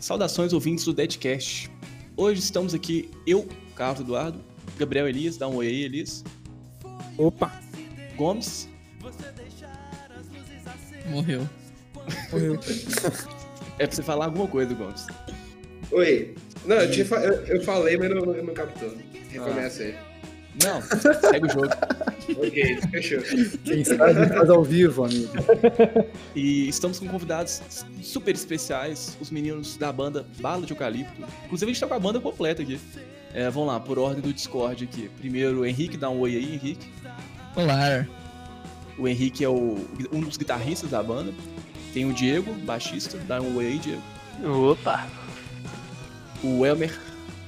Saudações ouvintes do Deadcast. Hoje estamos aqui, eu, Carlos Eduardo, Gabriel Elias, dá um oi aí, Elias. Opa, Gomes, Morreu. morreu. é pra você falar alguma coisa, Gomes. Oi. Não, eu, tinha eu, eu falei, mas não, não captou. Recomeça aí. Não, segue o jogo. Ok, fechou. Quem sabe faz ao vivo, amigo. E estamos com convidados super especiais, os meninos da banda Bala de Eucalipto. Inclusive, a gente tá com a banda completa aqui. É, vamos lá, por ordem do Discord aqui. Primeiro, o Henrique, dá um oi aí, Henrique. Olá. O Henrique é o, um dos guitarristas da banda. Tem o Diego, baixista, dá um oi aí, Diego. Opa! O Elmer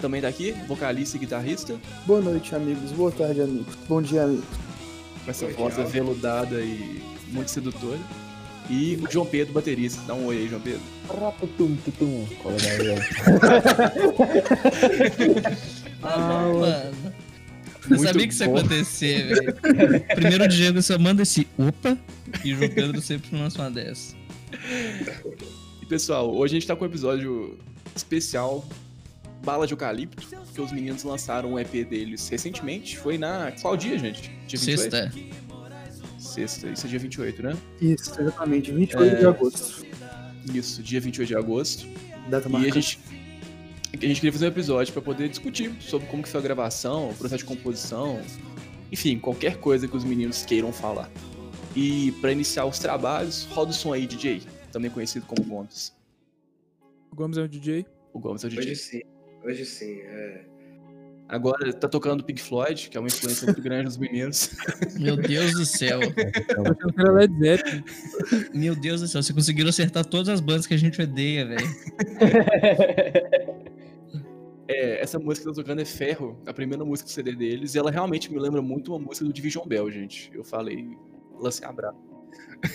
também tá aqui, vocalista e guitarrista. Boa noite, amigos. Boa tarde, amigos. Bom dia, amigos. Com essa Oi, voz aveludada e muito sedutora. E o João Pedro, baterista. Dá um oi aí, João Pedro. Rapatum, tutum. É? Ah, não, mano. Eu Muito sabia que isso ia acontecer, velho. Primeiro o Diego só manda esse opa e o João Pedro sempre lança uma dessa. E pessoal, hoje a gente tá com um episódio especial Bala de Eucalipto, porque os meninos lançaram um EP deles recentemente. Foi na. Qual dia, gente? Dia 28? Sexta. Sexta, isso é dia 28, né? Isso, exatamente. 28 É. de agosto. Isso, dia 28 de agosto. Data E a gente, a gente queria fazer um episódio pra poder discutir sobre como que foi a gravação, o processo de composição, enfim, qualquer coisa que os meninos queiram falar. E pra iniciar os trabalhos, roda o som aí, DJ, também conhecido como Gomes. O Gomes é o DJ. O Gomes é o DJ. Hoje sim. Hoje sim. É. Agora tá tocando Pink Floyd, que é uma influência muito grande dos meninos. Meu Deus do céu. Meu Deus do céu. Você conseguiram acertar todas as bandas que a gente odeia, velho. É, essa música que tá tocando é Ferro, a primeira música do CD deles, e ela realmente me lembra muito uma música do Division Bell, gente. Eu falei, lancei a brava.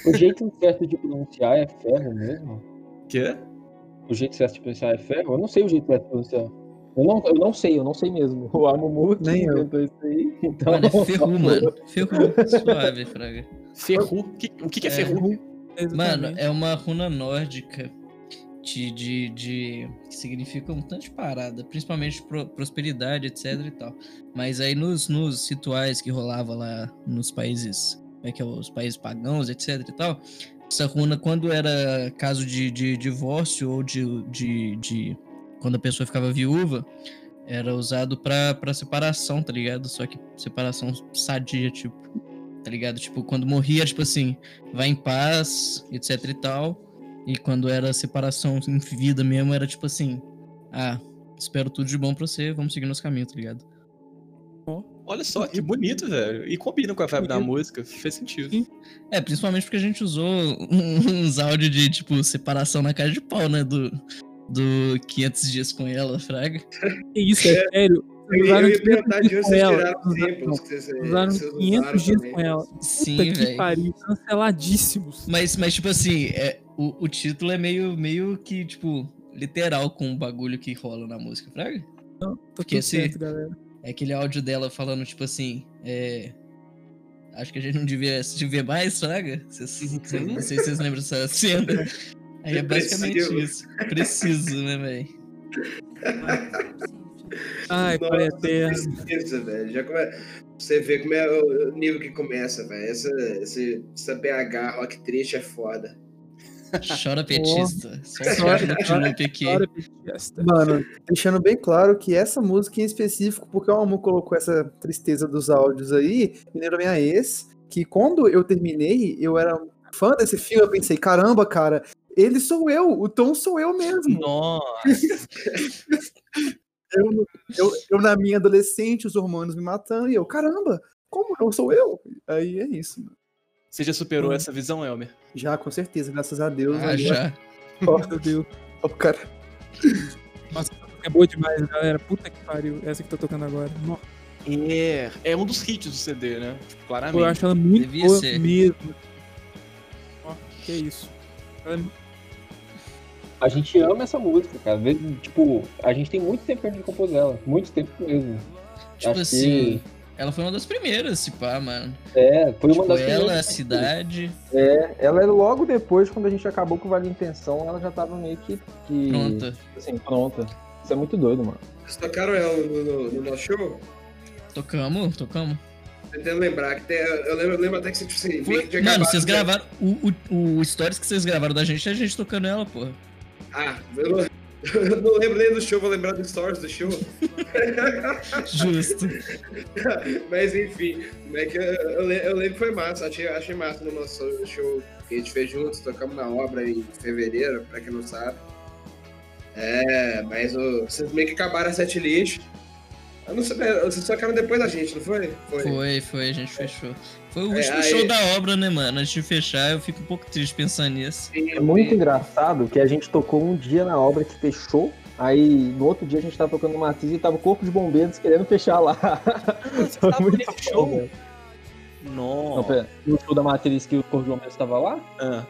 O jeito certo de pronunciar é ferro mesmo? Quê? O jeito certo de pronunciar é ferro? Eu não sei o jeito certo de pronunciar. Eu não, eu não sei, eu não sei mesmo. O Amumu que Nem eu. inventou isso aí. Então... Mano, é ferru, mano. Ferru. Suave, Fraga. Ferru? Que- o que, que é, É. Ferru? Mano, é uma runa nórdica de, de, de- que significa um tanto de parada, principalmente pro- prosperidade, etc e tal. Mas aí nos, nos rituais que rolava lá nos países, como é que é, os países pagãos, etc e tal, essa runa, quando era caso de, de divórcio ou de, de, de- quando a pessoa ficava viúva, era usado pra, pra separação, tá ligado? Só que separação sadia, tipo, tá ligado? Tipo, quando morria, tipo assim, vai em paz, etc e tal. E quando era separação em vida mesmo, era tipo assim, ah, espero tudo de bom pra você, vamos seguir nosso caminho, tá ligado? Olha só, que bonito, velho. E combina com a vibe da Bonito. música, fez sentido. Sim. É, principalmente porque a gente usou uns áudios de, tipo, separação na cara de pau, né? Do, do 500 dias com ela, Fraga. Que isso, é sério. Eu, Usaram eu ia 500 perguntar de dias onde com vocês ela. tiraram os Usaram- tempos que vocês Usaram vocês 500 dias também. com ela. Sim, Puta velho. pariu. Canceladíssimos. Mas, mas, tipo assim, é, o, o título é meio, meio que, tipo, literal com o bagulho que rola na música, Fraga. Não, tá Porque tudo esse- certo, galera. É aquele áudio dela falando, tipo assim, é. Acho que a gente não devia se ver mais, Fraga? Vocês- não sei se vocês lembram dessa cena. Aí é basicamente Preciso. isso. Preciso, né, velho? Ai, Nossa, pai eterno. velho. Já come... Você vê como é o nível que começa, velho. Essa, esse- essa BH rock triste é foda. Chora petista. Chora, petista. Mano, deixando bem claro que essa música em específico, porque o Almu colocou essa tristeza dos áudios aí, me lembra minha ex, que quando eu terminei, eu era fã desse filme, eu pensei, caramba, cara, ele sou eu, o Tom sou eu mesmo. Nossa, Eu, eu, eu na minha adolescente, os hormônios me matando, e eu, caramba, como eu sou eu? Aí é isso, mano. Você já superou Hum. essa visão, Elmer? Já, com certeza, graças a Deus. Ah, agora- já. Ó, Meu Deus. ó, cara. Nossa, essa música é boa demais, galera. Puta que pariu. Essa que tá tocando agora. Nossa, É, é um dos hits do CD, né? Tipo, claramente. eu acho ela muito Devia boa ser. mesmo. Ó, que isso. Ela é A gente ama essa música, cara. Tipo, a gente tem muito tempo pra gente compor ela. Muito tempo mesmo. Tipo Acho assim, Ela foi uma das primeiras, se pá, mano. É, foi uma Tipo, das ela, a primeiras. cidade. É, ela é logo depois, quando a gente acabou com o Vale Intenção, ela já tava meio que, que Pronta. assim, pronta. Isso é muito doido, mano. Vocês tocaram ela no, no- no nosso show? Tocamos, tocamos. Tentando lembrar que tem, eu, lembro, eu lembro até que você, tipo assim, meio que Mano, vocês gravaram. O, o, o stories que vocês gravaram da gente é a gente tocando ela, porra. Ah, eu não, eu não lembro nem do show, vou lembrar dos stories do show. Justo. Mas enfim, como é que eu, eu, eu lembro que foi massa, achei, achei massa no nosso show que a gente fez juntos, tocamos na obra em fevereiro, pra quem não sabe. É, mas o- vocês meio que acabaram a setlist. Eu não sei, vocês tocaram depois da gente, não foi? Foi, foi, a gente fechou. Foi o É, último aí- show da obra, né, mano? Antes de fechar, eu fico um pouco triste pensando nisso. É muito engraçado que a gente tocou um dia na obra que fechou, aí no outro dia a gente tava tocando Matiz e tava o corpo de bombeiros querendo fechar lá. Foi tava muito nesse bom, show? velho. Não. Não, pera, no show da Matriz que o corpo de bombeiros tava lá? Ah,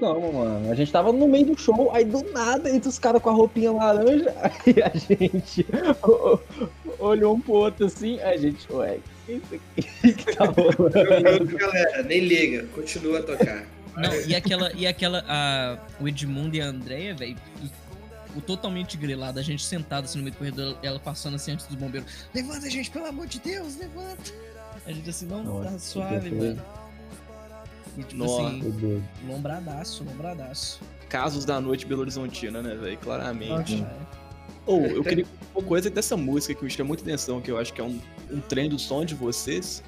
Não, mano. A gente tava no meio do show, aí do nada entra os caras com a roupinha laranja, aí a gente olhou um pro outro assim, aí a gente, ué, isso aqui que tá rolando? Galera, nem liga, continua a tocar. Não, e aquela, e aquela, a, o Edmundo e a Andrea, velho, o totalmente grilado, a gente sentado assim no meio do corredor, ela passando assim antes dos bombeiros. Levanta, gente, pelo amor de Deus, levanta. A gente assim, não, Nossa, tá suave, mano. E tipo Nossa. assim, lombradaço, lombradaço. casos da noite Belo Horizontina, né, velho? Claramente. É. Ou, eu queria uma coisa dessa música que me chama muita atenção, que eu acho que é um, um trem do som de vocês,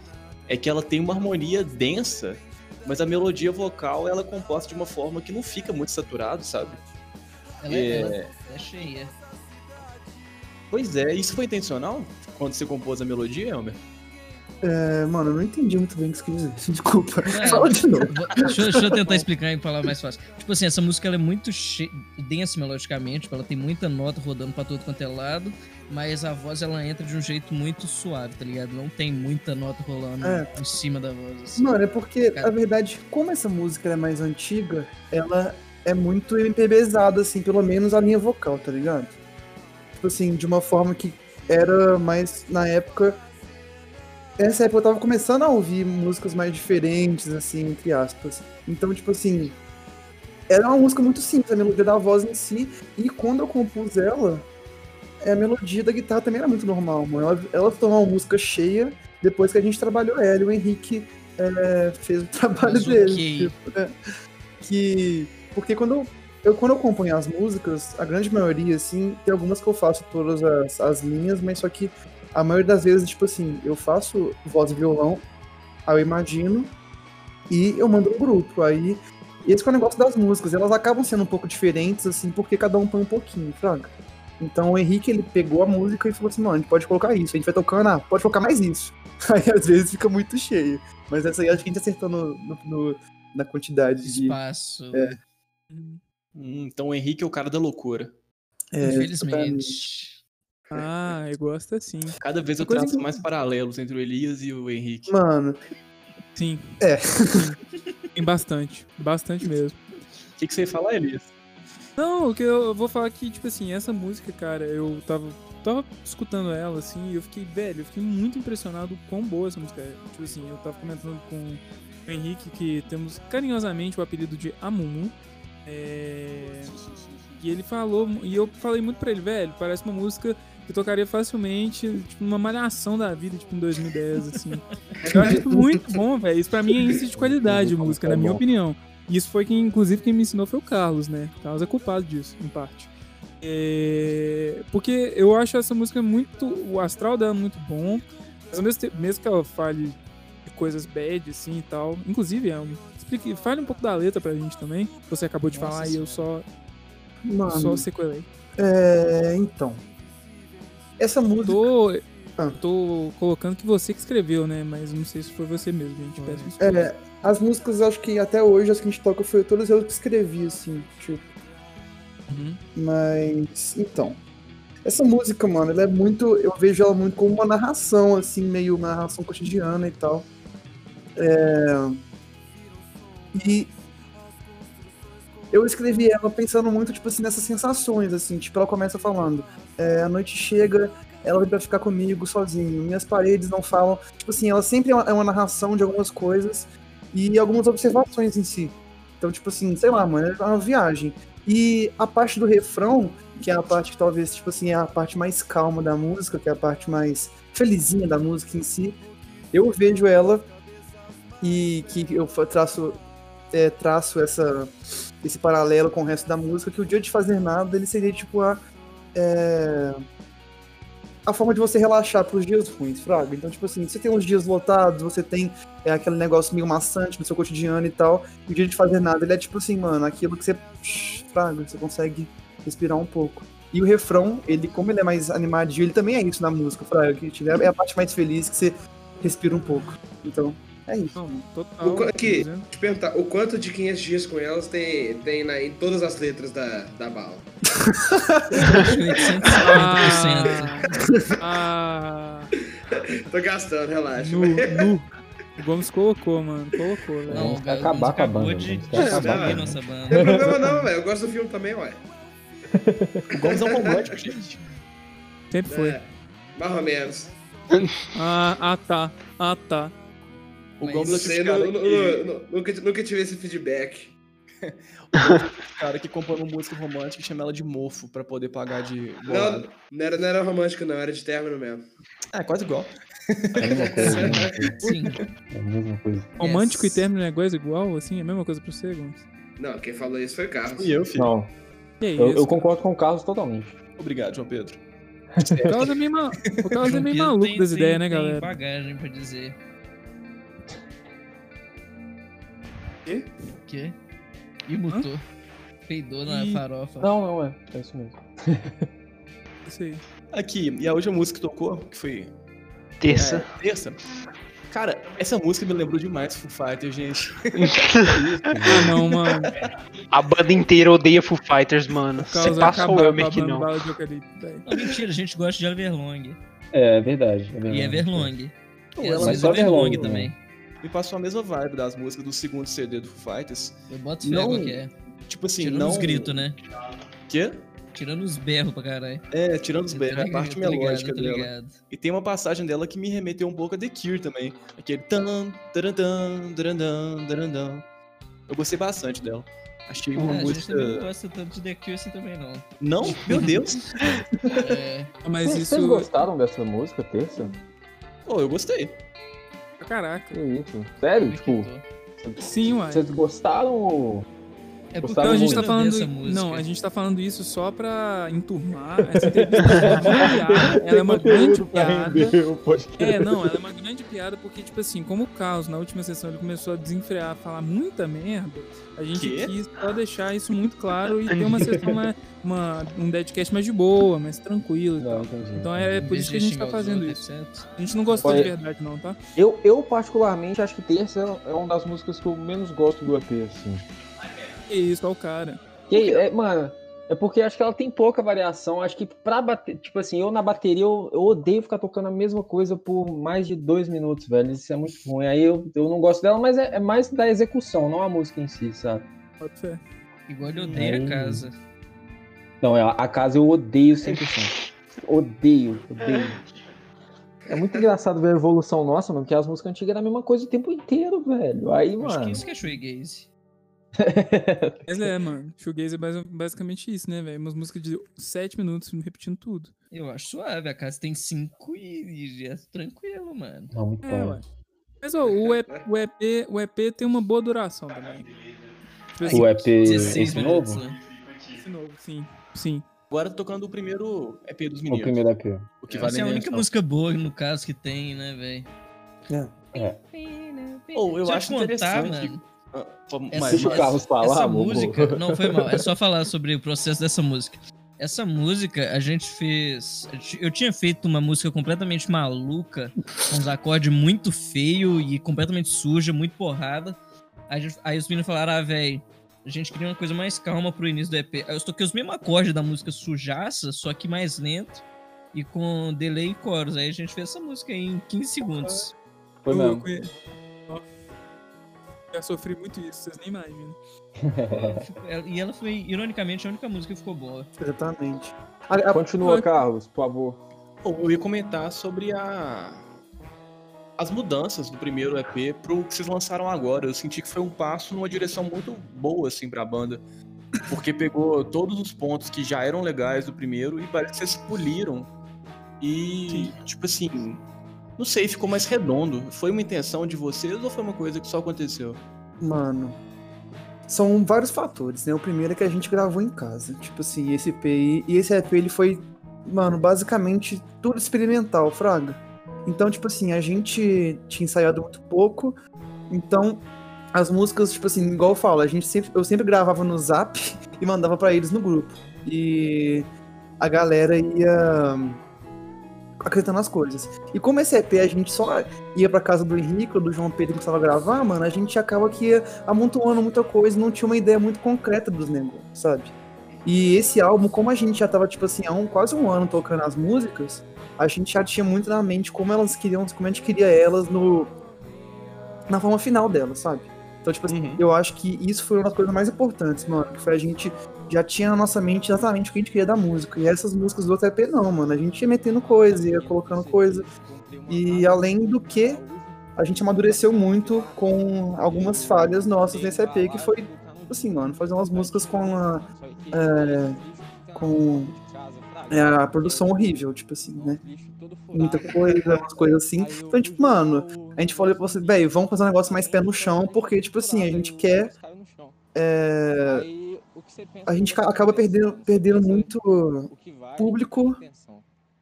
é que ela tem uma harmonia densa, mas a melodia vocal ela é composta de uma forma que não fica muito saturado, sabe? Ela, É. ela é cheia. Pois é, isso foi intencional quando você compôs a melodia, Elmer? É, mano, eu não entendi muito bem o que você quis dizer. Desculpa. É. Fala de novo. Deixa, eu- deixa eu tentar explicar em palavras mais fáceis. Tipo assim, essa música ela é muito che... densa melodicamente, tipo, ela tem muita nota rodando pra todo quanto é lado, mas a voz ela entra de um jeito muito suave, tá ligado? Não tem muita nota rolando É. em cima da voz. assim. Mano, é porque, Cara. na verdade, como essa música é mais antiga, ela é muito MPBzada, assim, pelo menos a linha vocal, tá ligado? Tipo assim, de uma forma que era mais, na época... Nessa época eu tava começando a ouvir músicas mais diferentes, assim, entre aspas. Então, tipo assim, era uma música muito simples, a melodia da voz em si, e quando eu compus ela, a melodia da guitarra também era muito normal, mano. Ela, ela tornou uma música cheia depois que a gente trabalhou ela, e o Henrique é, fez o trabalho Mas dele. tipo, é, que. Porque quando eu, eu- quando eu componho as músicas, a grande maioria, assim, tem algumas que eu faço todas as, as linhas, mas só que a maioria das vezes, tipo assim, eu faço voz e violão, aí eu imagino, e eu mando um grupo. Aí. Esse que é o negócio das músicas, elas acabam sendo um pouco diferentes, assim, porque cada um põe um pouquinho, fraga. Então o Henrique, ele pegou a música e falou assim, mano, a gente pode colocar isso, a gente vai tocando, ah, pode colocar mais isso. Aí às vezes fica muito cheio. Mas essa aí acho que a gente acertou no, no- no- na quantidade de. Espaço. É. Hum, então o Henrique é o cara da loucura. é, Infelizmente. Ah, eu gosto assim. Cada vez eu Coisa traço que- mais paralelos entre o Elias e o Henrique. Mano, Sim. É. Tem bastante. Bastante mesmo. O que, que você ia falar, Elias? Não, o que eu vou falar que, tipo assim, essa música, cara, eu tava, tava escutando ela, assim, e eu fiquei, velho, eu fiquei muito impressionado com quão boa essa música é. Tipo assim, eu tava comentando com o Henrique que temos carinhosamente o apelido de Amumu. É... E ele falou, e eu falei muito pra ele, velho, parece uma música eu tocaria facilmente, tipo, numa malhação da vida, tipo, em 2010, assim. Eu acho isso muito bom, velho. Isso pra mim é índice de qualidade de música, na minha opinião. E isso foi quem, inclusive, quem me ensinou foi o Carlos, né? O Carlos é culpado disso, em parte. É, Porque eu acho essa música muito. O astral dela é muito bom. Mas ao mesmo tempo, mesmo que ela fale de coisas bad, assim e tal. Inclusive, é um... explique, fale um pouco da letra pra gente também. Você acabou de Nossa falar e eu só, mano. só sequelei. É, então. Essa música. Tô. Ah. Tô colocando que você que escreveu, né? Mas não sei se foi você mesmo, gente. Peço desculpa. É, as músicas, acho que até hoje, as que a gente toca, foi todas eu que escrevi, assim, tipo. Uhum. Mas, então. Essa música, mano, ela é muito. Eu vejo ela muito como uma narração, assim, meio uma narração cotidiana e tal. É... E. Eu escrevi ela pensando muito, tipo assim, nessas sensações, assim. Tipo, ela começa falando: é, a noite chega ela veio pra ficar comigo sozinho. Minhas paredes não falam. Tipo assim, ela sempre é uma, é uma narração de algumas coisas e algumas observações em si. Então, tipo assim, sei lá, mano, é uma viagem. E a parte do refrão, que é a parte que talvez, tipo assim, é a parte mais calma da música, que é a parte mais felizinha da música em si, eu vejo ela e que eu traço, é, traço essa, esse paralelo com o resto da música, que o dia de fazer nada, ele seria tipo a. é, a forma de você relaxar pros dias ruins, Fraga. Então, tipo assim, você tem uns dias lotados, você tem é, aquele negócio meio maçante no seu cotidiano e tal, e o dia de fazer nada, ele é tipo assim, mano, aquilo que você. Fraga, você consegue respirar um pouco. E o refrão, ele, como ele é mais animadinho, ele também é isso na música, Fraga, que é a parte mais feliz que você respira um pouco. Então, é isso. Não, total. O, qu- aqui, deixa eu perguntar, o quanto de 500 dias com elas tem, tem na, em todas as letras da, da bala? Acho que 850%. Ah, Tô gastando, relaxa. nu, nu. O Gomes colocou, mano. Colocou, velho. Não, o Gomes acabar com a acabou banda, de vamos acabar com a destruir banda. nossa Não tem problema não, velho. Eu gosto do filme também, ué. O Gomes é um romântico, gente. Sempre foi. É, mais ou menos. Ah, ah, tá. Ah, tá. O Mas o nu- que, nu- nunca, nunca tive esse feedback. cara que compõe uma música romântica e chama ela de mofo pra poder pagar de Não, bolado. não era, não era romântico, não, era de término mesmo. É, quase igual. É a mesma coisa, é coisa. Sim. É a mesma coisa. Romântico Yes. e término é coisa igual, assim? É a mesma coisa pra você, Gomes? Não, quem falou isso foi o Carlos. E eu, filho. Não, é eu, isso? eu concordo com o Carlos totalmente. Obrigado, João Pedro. O Carlos é meio, ma... o Carlos é meio maluco tem- das tem- ideias, né, tem galera? bagagem pra dizer. Quê? O quê? E mutou. Peidou na farofa. Não, não é. É isso mesmo. Isso aí. Aqui, e a última música que tocou, que foi Terça. é, terça. Cara, essa música me lembrou demais Foo Fighters, gente. Ah, não, mano. A banda inteira odeia Foo Fighters, mano. Você passou o Elmer que não. Não, mentira, a gente gosta de Everlong. É, é verdade. É verdade. E Everlong. Pô, E ela às Mas vezes só Everlong Everlong, também. Me passou a mesma vibe das músicas do segundo CD do Foo Fighters. Eu boto fé Não- que é. Tipo assim, Tirando não... os gritos, né? Quê? Tirando os berros pra caralho. É, tirando os Eu berros, é a ligado, parte eu tô ligado, melódica eu tô dela. ligado. E tem uma passagem dela que me remeteu um pouco a The Cure também. Aquele tan, tarantan, tarantan, tarantan. Eu gostei bastante dela. Achei uma É, música. também não gosta tanto de The Cure assim também, não. Não? Meu Deus! É, Mas Vocês, isso. vocês gostaram dessa música, terça? Pô, eu gostei. Caraca. Que isso? Sério? Tipo, vocês gostaram ou... é porque a gente tá falando. Não, a gente tá falando isso só pra enturmar. Essa entrevista é uma piada. Ela é uma grande piada. É, não, ela é uma grande piada porque, tipo assim, como o Carlos, na última sessão, ele começou a desenfrear, a falar muita merda, a gente Quê? quis só deixar isso muito claro e ter uma sessão, mais, uma, um deadcast mais de boa, mais tranquilo e Não, tal. Então é por isso que a gente tá fazendo isso. etc. A gente não gostou Olha- de verdade, não, tá? Eu, eu, particularmente, acho que Terça é uma das músicas que eu menos gosto do EP, assim. Que isso, ó o cara. E aí, é, mano, é porque acho que ela tem pouca variação. Acho que pra bater, tipo assim, eu na bateria eu, eu odeio ficar tocando a mesma coisa por mais de dois minutos, velho. Isso é muito ruim. Aí eu, eu não gosto dela, mas é, é mais da execução, não a música em si, sabe? Pode ser. Igual odeia Hum. a casa. Não, é, a casa eu odeio 100%. Odeio, odeio. É muito engraçado ver a evolução nossa, mano, porque as músicas antigas eram a mesma coisa o tempo inteiro, velho. Aí, Acho que mano. isso que é shoegaze. Mas é, mano. Shoegaze é basi- basicamente isso, né, velho? Umas músicas de sete minutos repetindo tudo. Eu acho suave. A casa tem cinco e, é tranquilo, mano. Não, muito É, bom. Mas ó, o, EP, o, EP, o EP tem uma boa duração também. Tipo assim, O EP 16 esse minutos, novo? né? esse novo, sim. Sim. Agora tocando o primeiro EP dos O meninos. primeiro EP. O que Essa vale é a única menção. música boa, no caso, que tem, né, velho? É. Ou eu Deixa acho contar, interessante. mano. Essa- mas- o Carlos falar, Essa amor. música. Não, foi mal. É só falar sobre o processo dessa música. Essa música a gente fez. Eu tinha feito uma música completamente maluca, com uns acordes muito feio e completamente suja, muito porrada. Aí, aí os meninos falaram: ah, velho, a gente queria uma coisa mais calma pro início do EP. Aí eu toquei os mesmos acordes da música sujaça, só que mais lento e com delay e coros. Aí a gente fez essa música aí em 15 segundos. Foi mesmo. Já sofri muito isso, vocês nem imaginam. Ela- E ela foi, ironicamente, a única música que ficou boa. Exatamente. A- a- Continua, Carlos, por favor. Bom, eu ia comentar sobre a as mudanças do primeiro EP pro que vocês lançaram agora. Eu senti que foi um passo numa direção muito boa assim pra banda. Porque pegou todos os pontos que já eram legais do primeiro e parece que vocês poliram. E, tipo assim, não sei, ficou mais redondo. Foi uma intenção de vocês ou foi uma coisa que só aconteceu? Mano, são vários fatores, né? O primeiro é que a gente gravou em casa. Tipo assim, esse EP aí- e esse EP ele foi, mano, basicamente tudo experimental, fraga. Então, tipo assim, a gente tinha ensaiado muito pouco. Então, as músicas, tipo assim, igual eu falo, a gente sempre, eu sempre gravava no Zap e mandava pra eles no grupo. E a galera ia acreditando nas coisas. E como esse EP a gente só ia pra casa do Henrique ou do João Pedro que começava a gravar, mano, a gente acaba que ia amontoando muita coisa e não tinha uma ideia muito concreta dos negócios, sabe? E esse álbum, como a gente já tava, tipo assim, há um, quase um ano tocando as músicas, a gente já tinha muito na mente como elas queriam, como a gente queria elas no. na forma final delas, sabe? Então, tipo assim, Uhum. eu acho que isso foi uma das coisas mais importantes, mano. Que foi a gente já tinha na nossa mente exatamente o que a gente queria da música. E essas músicas do outro EP não, mano. A gente ia metendo coisa, ia colocando coisa. E além do que, a gente amadureceu muito com algumas falhas nossas nesse EP, que foi, assim, mano, fazer umas músicas com a. é, com é, a produção horrível, tipo assim, né? Muita coisa, umas coisas assim. Então, tipo, mano, a gente falou pra você, velho, vamos fazer um negócio mais pé no chão, porque, tipo assim, a gente quer. é, a gente ca- acaba perdendo, perdendo muito público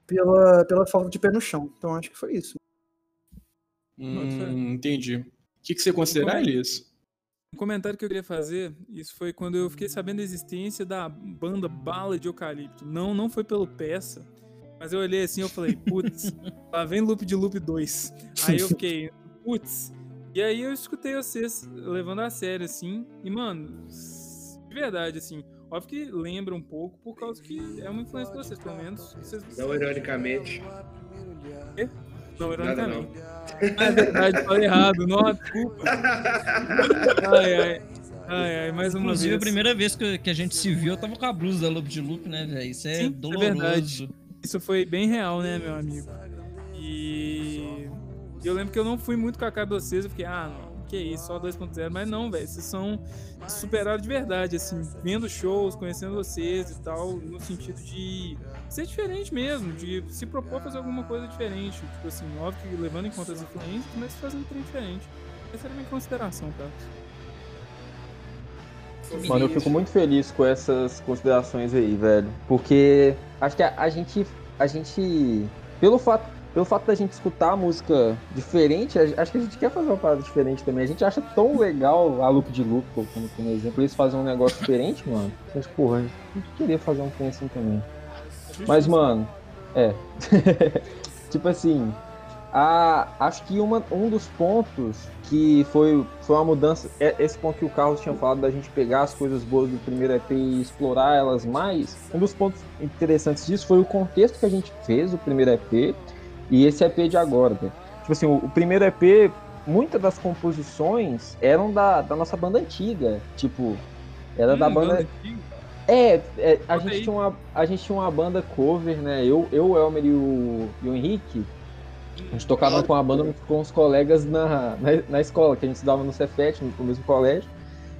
pela, pela falta de pé no chão. Então, acho que foi isso. Hum, entendi. O que, que você considera, Elias? Um comentário que eu queria fazer, isso foi quando eu fiquei sabendo da existência da banda Bala de Eucalipto. Não, não foi pelo peça, mas eu olhei assim e eu falei, putz, lá vem Loop de Loop 2. Aí eu fiquei, putz. E aí eu escutei vocês levando a sério, assim, e mano, verdade, assim, óbvio que lembra um pouco, por causa que é uma influência de vocês, pelo menos. Vocês, Não ironicamente. não, Nada ironicamente. Ah, é verdade, falei errado, não, desculpa. Ai, ai. Ai, ai, mais uma Inclusive, a vez. primeira vez que, que a gente se viu, eu tava com a blusa da Loop de Loop, né, velho? Isso é Sim, é doloroso. verdade. Isso foi bem real, né, meu amigo? E eu lembro que eu não fui muito com a cara de vocês, eu fiquei, ah, não, que isso, só 2.0, mas não, velho, vocês são superaram de verdade, assim, vendo shows, conhecendo vocês e tal, no sentido de ser diferente mesmo, de se propor fazer alguma coisa diferente, tipo assim, óbvio que levando em conta as influências, mas fazendo um trem diferente. Essa era a minha consideração, cara. Mano, eu fico muito feliz com essas considerações aí, velho. Porque acho que a, a gente. A gente. Pelo fato, pelo fato da gente escutar música diferente, acho que a gente quer fazer uma parada diferente também. A gente acha tão legal a loop de loop, como, como exemplo, eles fazem um negócio diferente, mano. Mas, porra, a gente queria fazer um trem assim também. Mas, mano, é. tipo assim, a, acho que uma, um dos pontos que foi, foi uma mudança, é esse ponto que o Carlos tinha falado da gente pegar as coisas boas do primeiro EP e explorar elas mais, um dos pontos interessantes disso foi o contexto que a gente fez do primeiro EP e esse EP de agora. Tipo assim, o, o primeiro EP, muitas das composições eram da, da nossa banda antiga, tipo, era da Hum, banda... antiga. É, é, a, gente tinha uma, a gente tinha uma banda cover, né? Eu, eu o Elmer e o, e o Henrique. A gente tocava com a banda com os colegas na, na, na escola, que a gente estudava no Cefet, no, no mesmo colégio.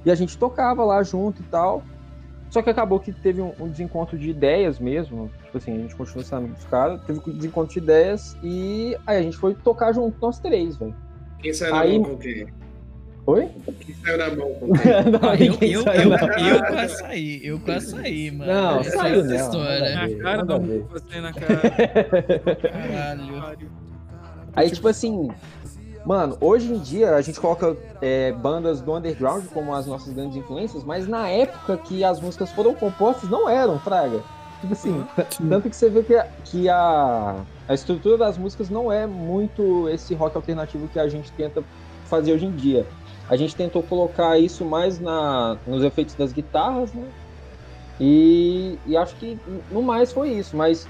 E a gente tocava lá junto e tal. Só que acabou que teve um, um desencontro de ideias mesmo. Tipo assim, a gente continuou sendo amigo dos caras, teve um desencontro de ideias e aí a gente foi tocar junto, nós três, velho. Quem saiu na Aí- mão com quem? Oi? Quem saiu na mão com quem? Não, Ah, eu, eu, eu, não. eu com açaí, eu com açaí, mano. Não, Essa saiu é não, história. Na cara ver. você na cara. Caralho. Aí, tipo assim, mano, hoje em dia a gente coloca é, bandas do underground como as nossas grandes influências, mas na época que as músicas foram compostas não eram, Fraga. Tipo assim, tanto que você vê que, a, que a, a estrutura das músicas não é muito esse rock alternativo que a gente tenta fazer hoje em dia. A gente tentou colocar isso mais na, nos efeitos das guitarras, né? E, e acho que no mais foi isso, mas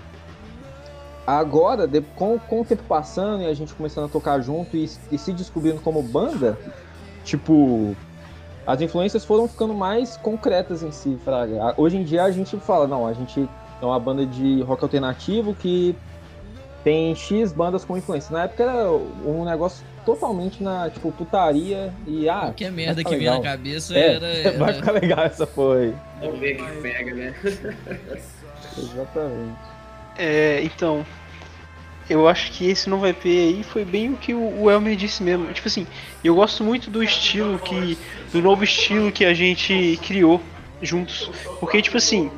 agora, de- com, com o tempo passando e a gente começando a tocar junto e, e se descobrindo como banda, tipo, as influências foram ficando mais concretas em si, Fraga. Hoje em dia a gente fala, não, a gente é uma banda de rock alternativo que tem X bandas com influência. Na época era um negócio totalmente na, tipo, putaria e ah, Qualquer merda ficar que vinha na cabeça É, era. era- vai ficar legal essa porra aí. Vamos ver que pega, né? Exatamente. É, então. Eu acho que esse novo EP aí foi bem o que o Elmer disse mesmo. Tipo assim, eu gosto muito do estilo que. do novo estilo que a gente criou juntos. Porque, tipo assim,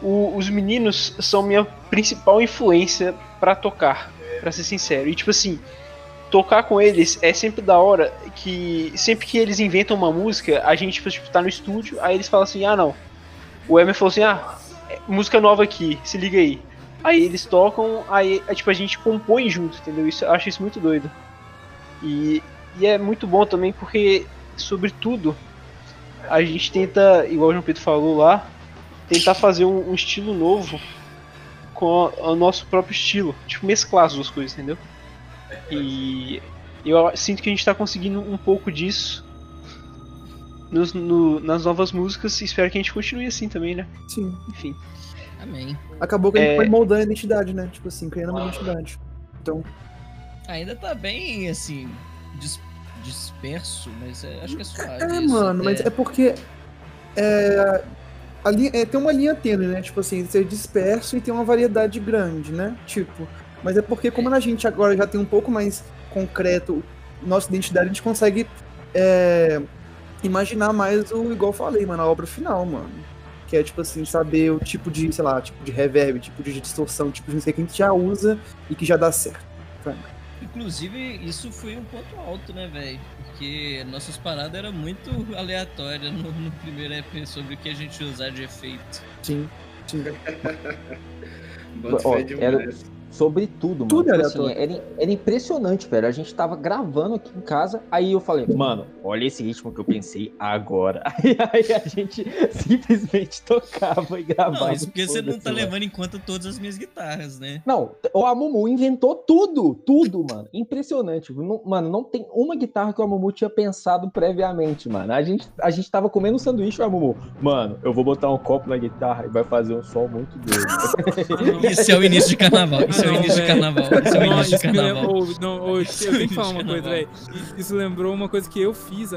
o- os meninos são minha principal influência pra tocar, pra ser sincero. E tipo assim, tocar com eles é sempre da hora que sempre que eles inventam uma música, a gente tipo, tá no estúdio, aí eles falam assim: "Ah, não". O Elmer falou assim: "Ah, é música nova aqui, se liga aí". Aí eles tocam, aí é, tipo a gente compõe junto, entendeu? Isso eu acho isso muito doido. E, e é muito bom também porque sobretudo a gente tenta, igual o João Pedro falou lá, tentar fazer um, um estilo novo com o nosso próprio estilo, tipo mesclar as duas coisas, entendeu? E eu sinto que a gente tá conseguindo um pouco disso nos- no- nas novas músicas e espero que a gente continue assim também, né? Sim. Enfim. Amém. Acabou que a gente É. foi moldando a identidade, né? Tipo assim, criando uma identidade. Então, Ainda tá bem, assim, dis- disperso, mas é- acho que é suave. É, isso mano, mas é porque. É, a linha- é, tem uma linha tênue, né? Tipo assim, ser disperso e tem uma variedade grande, né? Tipo. Mas é porque, como a gente agora já tem um pouco mais concreto nossa identidade, a gente consegue é, imaginar mais o, igual eu falei, mano, a obra final, mano. Que é, tipo assim, saber o tipo de, sei lá, tipo de reverb, tipo de distorção, tipo de não sei o que a gente já usa e que já dá certo. Inclusive, isso foi um ponto alto, né, velho? Porque nossas paradas eram muito aleatórias no, no primeiro EP sobre o que a gente ia usar de efeito. Sim, sim. Bota Ó, fé era-. Sobre tudo, mano. Tudo é Tipo assim, aleatório. era, era impressionante, velho. A gente tava gravando aqui em casa, aí eu falei, mano, olha esse ritmo que eu pensei agora. Aí, aí a gente simplesmente tocava e gravava. Não, isso porque você não tá mano. levando em conta todas as minhas guitarras, né? Não, o Amumu inventou tudo, tudo, mano. Impressionante. Não- mano, não tem uma guitarra que o Amumu tinha pensado previamente, mano. A gente, a gente tava comendo um sanduíche, o Amumu. Mano, eu vou botar um copo na guitarra e vai fazer um som muito doido. Isso é o início de carnaval. Isso é o início de carnaval. Isso é o início de carnaval. não, eu tenho que falar uma coisa, velho. Isso lembrou uma coisa que eu fiz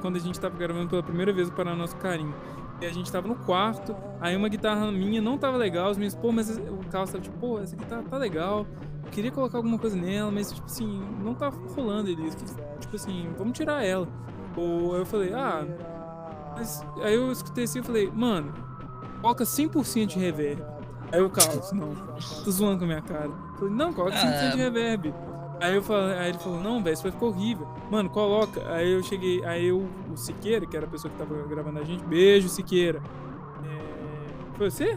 quando a gente tava gravando pela primeira vez o Paraná Nosso Carinho. E a gente tava no quarto, aí uma guitarra minha não tava legal, os meninos, pô, mas o Carlos tava tipo, pô, essa guitarra tá legal, eu queria colocar alguma coisa nela, mas tipo assim, não tá rolando eles, tipo assim, vamos tirar ela. Ou eu falei, ah, mas aí eu escutei assim e falei, mano, coloca 100% de reverb. Aí o Carlos, não, tô zoando com a minha cara. Eu falei, não, coloca 100% de reverb. Aí eu falei, aí ele falou, não, velho, isso vai ficar horrível. Mano, coloca. Aí eu cheguei, aí eu, o Siqueira, que era a pessoa que tava gravando a gente, beijo, Siqueira. É, foi você?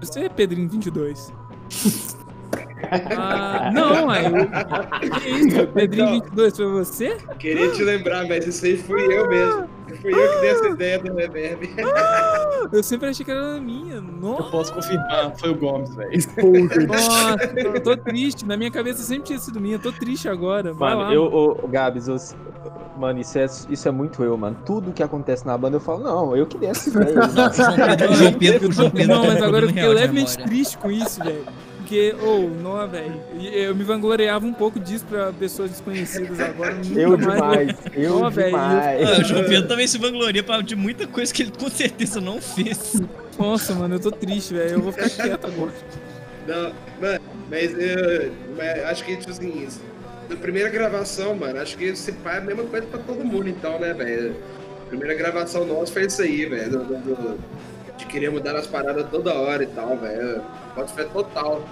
Você, Pedrinho 22. Ah, não, aí eu. Que isso? Pedrinho 22 foi você? Queria te lembrar, mas isso aí fui eu mesmo. Fui eu que dei essa ideia do reverb. Eu sempre achei que era minha. Eu Nossa, posso confirmar, foi o Gomes, velho. nossa, eu tô triste. Na minha cabeça sempre tinha sido minha. Eu tô triste agora. Vai Mano, lá. eu, ô, ô, Gabs, eu- mano, isso é, isso é muito eu, mano. Tudo que acontece na banda eu falo, não, eu que dei essa ideia. Não, o João Pedro, o João Pedro, Não, mas agora eu fiquei levemente triste com isso, velho. Porque, ou, não, velho. Eu me vangloriava um pouco disso pra pessoas desconhecidas agora. Eu mais, demais, eu velho, demais. Ah, o João Pedro também se vangloria de muita coisa que ele com certeza não fez. Nossa, mano, eu tô triste, velho. Eu vou ficar quieto agora. Não, mano, mas, eu, mas acho que, tipo assim, isso- na primeira gravação, mano, acho que esse pai é a mesma coisa pra todo mundo, então, né, velho? Primeira gravação nossa foi isso aí, velho. do- do- do- de querer mudar as paradas toda hora e tal, velho. Pode fé total.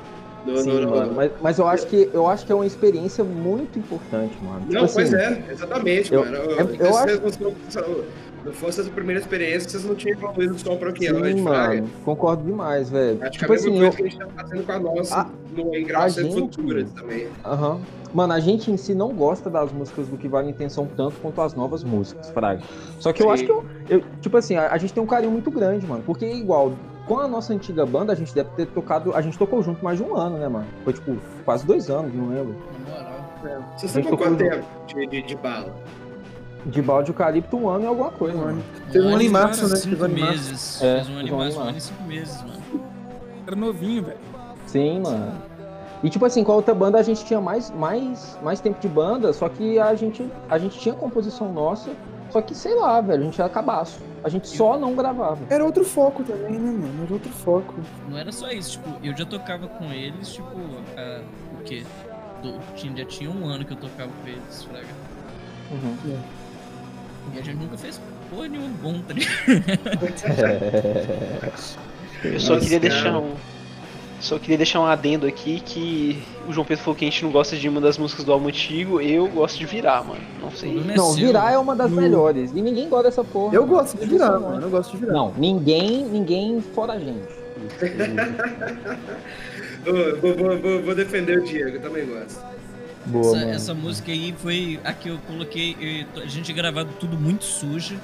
No, Sim, no- mano, mas, mas eu acho que eu acho que é uma experiência muito importante, mano. Tipo Não, assim, pois é, exatamente, eu- mano. eu- Porque eu se acho- não fosse essa primeira experiência, vocês não tinham evoluído o som pra o que é hoje, Sim, fraga. mano, concordo demais, velho. Acho que Tipo é a mesma assim, coisa eu, que a gente tá fazendo com a nossa A- no, em a gravações gente- futuras também. Aham. Mano, a gente em si não gosta das músicas do que vale a intenção tanto quanto as novas músicas, Fraga. Só que eu Sim. acho que eu, eu- tipo assim, a, a gente tem um carinho muito grande, mano. Porque igual, com a nossa antiga banda, a gente deve ter tocado. A gente tocou junto mais de um ano, né, mano? Foi tipo quase dois anos, não lembro. Estão com tocou quanto junto. tempo de, de, de bala? De eucalipto, um ano e alguma coisa, Um ano. mano. Teve um ano em e março, né? Cinco Teve um ano em março. meses. É, Fez um ano em em março, um ano e cinco meses, mano. Era novinho, velho. Sim, mano. E tipo assim, com a outra banda a gente tinha mais, mais, mais tempo de banda, só que a gente, a gente tinha composição nossa, só que sei lá, velho, a gente era cabaço. A gente só não gravava. Era outro foco também, né, mano? Era outro foco. Não era só isso, tipo, eu já tocava com eles, tipo, a- o quê? Do- tinha, já tinha um ano que eu tocava com eles, fraga. Uhum. E a gente nunca fez porra nenhuma bom, tá ligado? Eu só Nossa, queria cara. deixar um. Só queria deixar um adendo aqui que o João Pedro falou que a gente não gosta de uma das músicas do álbum antigo. Eu gosto de virar, mano. Não sei. Não é virar é uma das No- melhores. E ninguém gosta dessa porra. Eu gosto de virar, Impressionante. mano. Eu gosto de virar. Não, ninguém, ninguém fora a gente. Vou, vou, vou, vou defender o Diego, eu também gosto. Boa, Essa, mano. essa música aí foi a que eu coloquei. eu- a gente tinha gravado tudo muito sujo.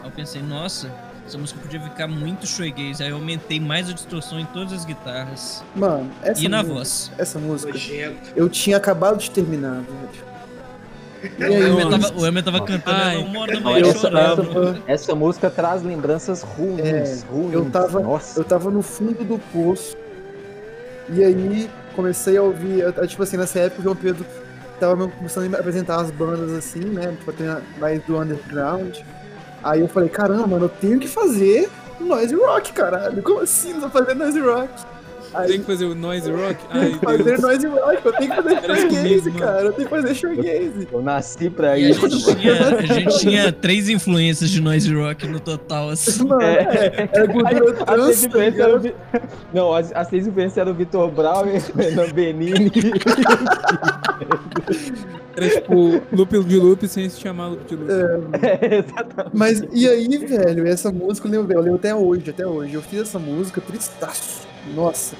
Aí eu pensei, nossa, essa música podia ficar muito shoegaze. Aí eu aumentei mais a distorção em todas as guitarras Mano, essa e na música, voz. essa música, Nojento. eu tinha acabado de terminar, velho. O Nossa. tava, o Elmer tava cantando Ai. uma hora da Não, manhã essa, essa, essa música traz lembranças ruins, É, ruins. eu tava- Nossa. eu tava no fundo do poço. E aí comecei a ouvir, eu- eu, tipo assim, nessa época o João Pedro tava me- começando a apresentar as bandas assim, né? Tipo, tem a- mais do underground. Aí eu falei, caramba, mano, eu tenho que fazer noise rock, caralho. Como assim não fazendo noise rock? Tem Aí que fazer o noise rock? eu tenho Ai, que fazer Deus. noise rock, eu tenho que fazer shoegaze, mano. cara. Eu tenho que fazer shoegaze. Eu nasci pra E a isso. gente, tinha, a gente tinha três influências de noise rock no total, assim. Mano, é, era gordura As trans, seis tá influências eram ligado? o Vi- Não, as, as seis influências eram o Vitor Brown e o Renan Benini. Era tipo loop de loop sem se chamar loop de loop. É, exatamente. Mas e aí, velho, essa música eu lembro, eu lembro até hoje, até hoje. Eu fiz essa música tristaço. Nossa.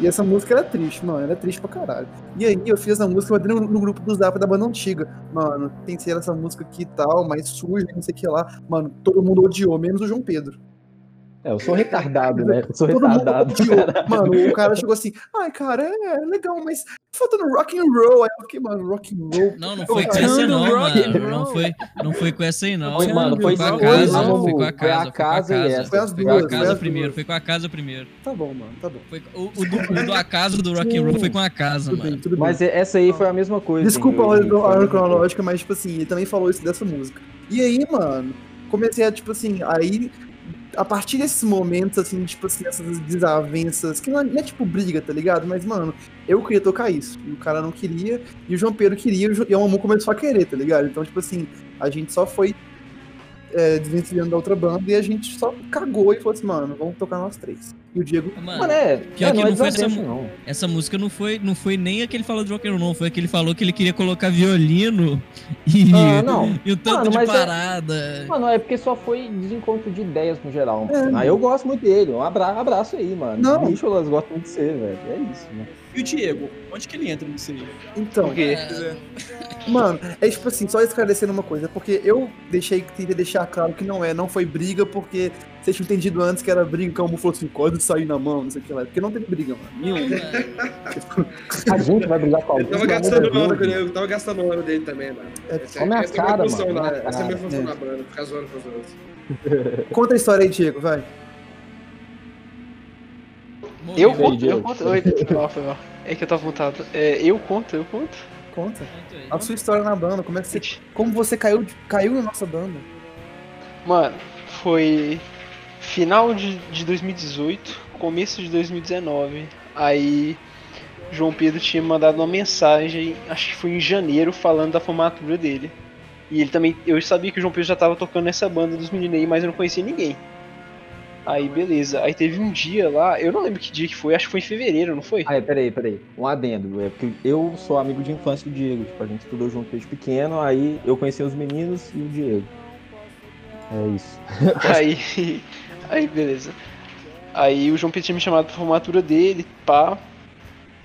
E essa música era triste, mano. Era triste pra caralho. E aí eu fiz essa música, eu no, grupo do Zap da banda antiga. Mano, pensei nessa música aqui e tal, mais suja, não sei o que lá. Mano, todo mundo odiou, menos o João Pedro. É, eu sou retardado, né? Eu sou Todo retardado. Mano, o cara chegou assim, ai, cara, é legal, mas faltando rock and roll. Aí eu fiquei, mano, rock and roll. Não, não foi com essa não, mano. Não foi, não foi com essa aí, não. Foi, mano, foi com a casa, foi, foi com a foi a casa, casa e essa. Foi as Foi duas, com a foi casa as primeiro, foi com a casa primeiro. Tá bom, mano, tá bom. Foi, o, o do, o do acaso do rock and roll foi com a casa, Tudo bem, mano. tudo bem. Mas essa aí foi a mesma coisa. Desculpa a hein, ordem, foi a ordem mesma coisa. cronológica, mas, tipo assim, ele também falou isso dessa música. E aí, mano, comecei a, tipo assim, aí, a partir desses momentos, assim, tipo assim, essas desavenças, que não é, não é tipo briga, tá ligado? Mas, mano, eu queria tocar isso, e o cara não queria, e o João Pedro queria, e o Mamu começou a querer, tá ligado? Então, tipo assim, a gente só foi é, desvencilhando da outra banda, e a gente só cagou e falou assim, mano, vamos tocar nós três. E o Diego, Mano, Mano, é, Pior é, que não é não foi essa não. essa música não foi, não foi nem a que ele falou de rock and roll, não. Foi a que ele falou que ele queria colocar violino e, Ah, não. e o tanto Mano, de é- parada. Mano, é porque só foi desencontro de ideias no geral. É. Ah, eu gosto muito dele. Um abra abraço aí, mano. Não. Nicholas gosta muito de você, velho. É isso, né? E o Diego, onde que ele entra nisso aí? então, Por quê? É, Mano, é tipo assim, só esclarecendo uma coisa, porque eu deixei que queria deixar claro que não é, não foi briga, porque vocês tinham entendido antes que era briga, que o falou assim, sair na mão, não sei o que lá. Porque não teve briga, mano. Nenhum. mano. A gente vai brigar com Eu alguém. tava pelo amor gastando o ano eu tava gastando o ano dele também, mano. É, Essa, Olha minha essa é a cara, minha função, mano, na, minha essa é a minha cara. função É. na banda, ficar zoando com os outros. Conta a história aí, Diego, vai. Eu conto, eu conto. Oi, foi mal. É que eu tava montado. É, eu conto, eu conto. Conta. A sua história na banda, como é que você. Como você caiu, de- caiu na nossa banda? Mano, foi final de, de 2018, começo de 2019. Aí João Pedro tinha mandado uma mensagem, acho que foi em janeiro, falando da formatura dele. E ele também, eu sabia que o João Pedro já tava tocando nessa banda dos meninos aí, mas eu não conhecia ninguém. Aí beleza, aí teve um dia lá, eu não lembro que dia que foi, acho que foi em fevereiro, não foi? Ah, é, peraí, peraí. Um adendo. É porque eu sou amigo de infância do Diego. Tipo, a gente estudou junto desde pequeno, aí eu conheci os meninos e o Diego. É isso. Aí, aí beleza. Aí o João Pedro tinha me chamado pra formatura dele, pá.